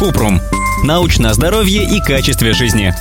Купрум. Научное здоровье и качестве жизни.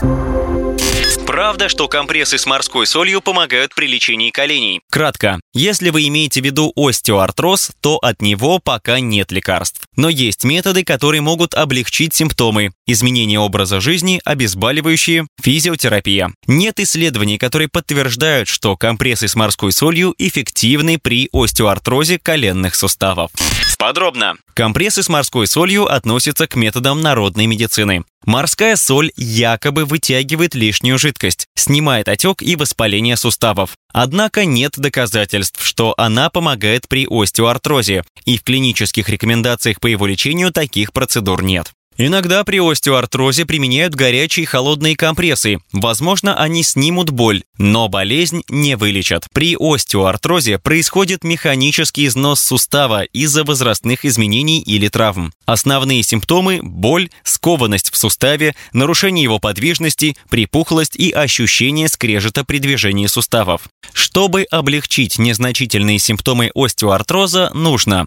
Правда, что компрессы с морской солью помогают при лечении коленей? Кратко. Если вы имеете в виду остеоартроз, то от него пока нет лекарств. Но есть методы, которые могут облегчить симптомы. Изменение образа жизни, обезболивающие, физиотерапия. Нет исследований, которые подтверждают, что компрессы с морской солью эффективны при остеоартрозе коленных суставов. Подробно. Компрессы с морской солью относятся к методам народной медицины. Морская соль якобы вытягивает лишнюю жидкость, снимает отек и воспаление суставов. Однако нет доказательств, что она помогает при остеоартрозе, и в клинических рекомендациях по его лечению таких процедур нет. Иногда при остеоартрозе применяют горячие и холодные компрессы. Возможно, они снимут боль, но болезнь не вылечат. При остеоартрозе происходит механический износ сустава из-за возрастных изменений или травм. Основные симптомы – боль, скованность в суставе, нарушение его подвижности, припухлость и ощущение скрежета при движении суставов. Чтобы облегчить незначительные симптомы остеоартроза, нужно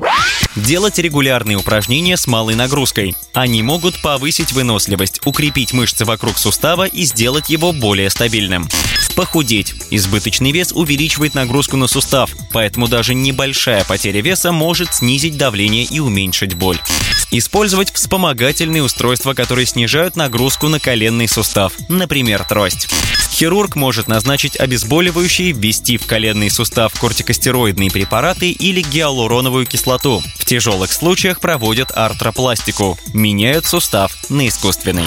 делать регулярные упражнения с малой нагрузкой. Они могут повысить выносливость, укрепить мышцы вокруг сустава и сделать его более стабильным. Похудеть. Избыточный вес увеличивает нагрузку на сустав, поэтому даже небольшая потеря веса может снизить давление и уменьшить боль. Использовать вспомогательные устройства, которые снижают нагрузку на коленный сустав, например, трость. Хирург может назначить обезболивающие, ввести в коленный сустав кортикостероидные препараты или гиалуроновую кислоту. В тяжелых случаях проводят артропластику, меняют сустав на искусственный.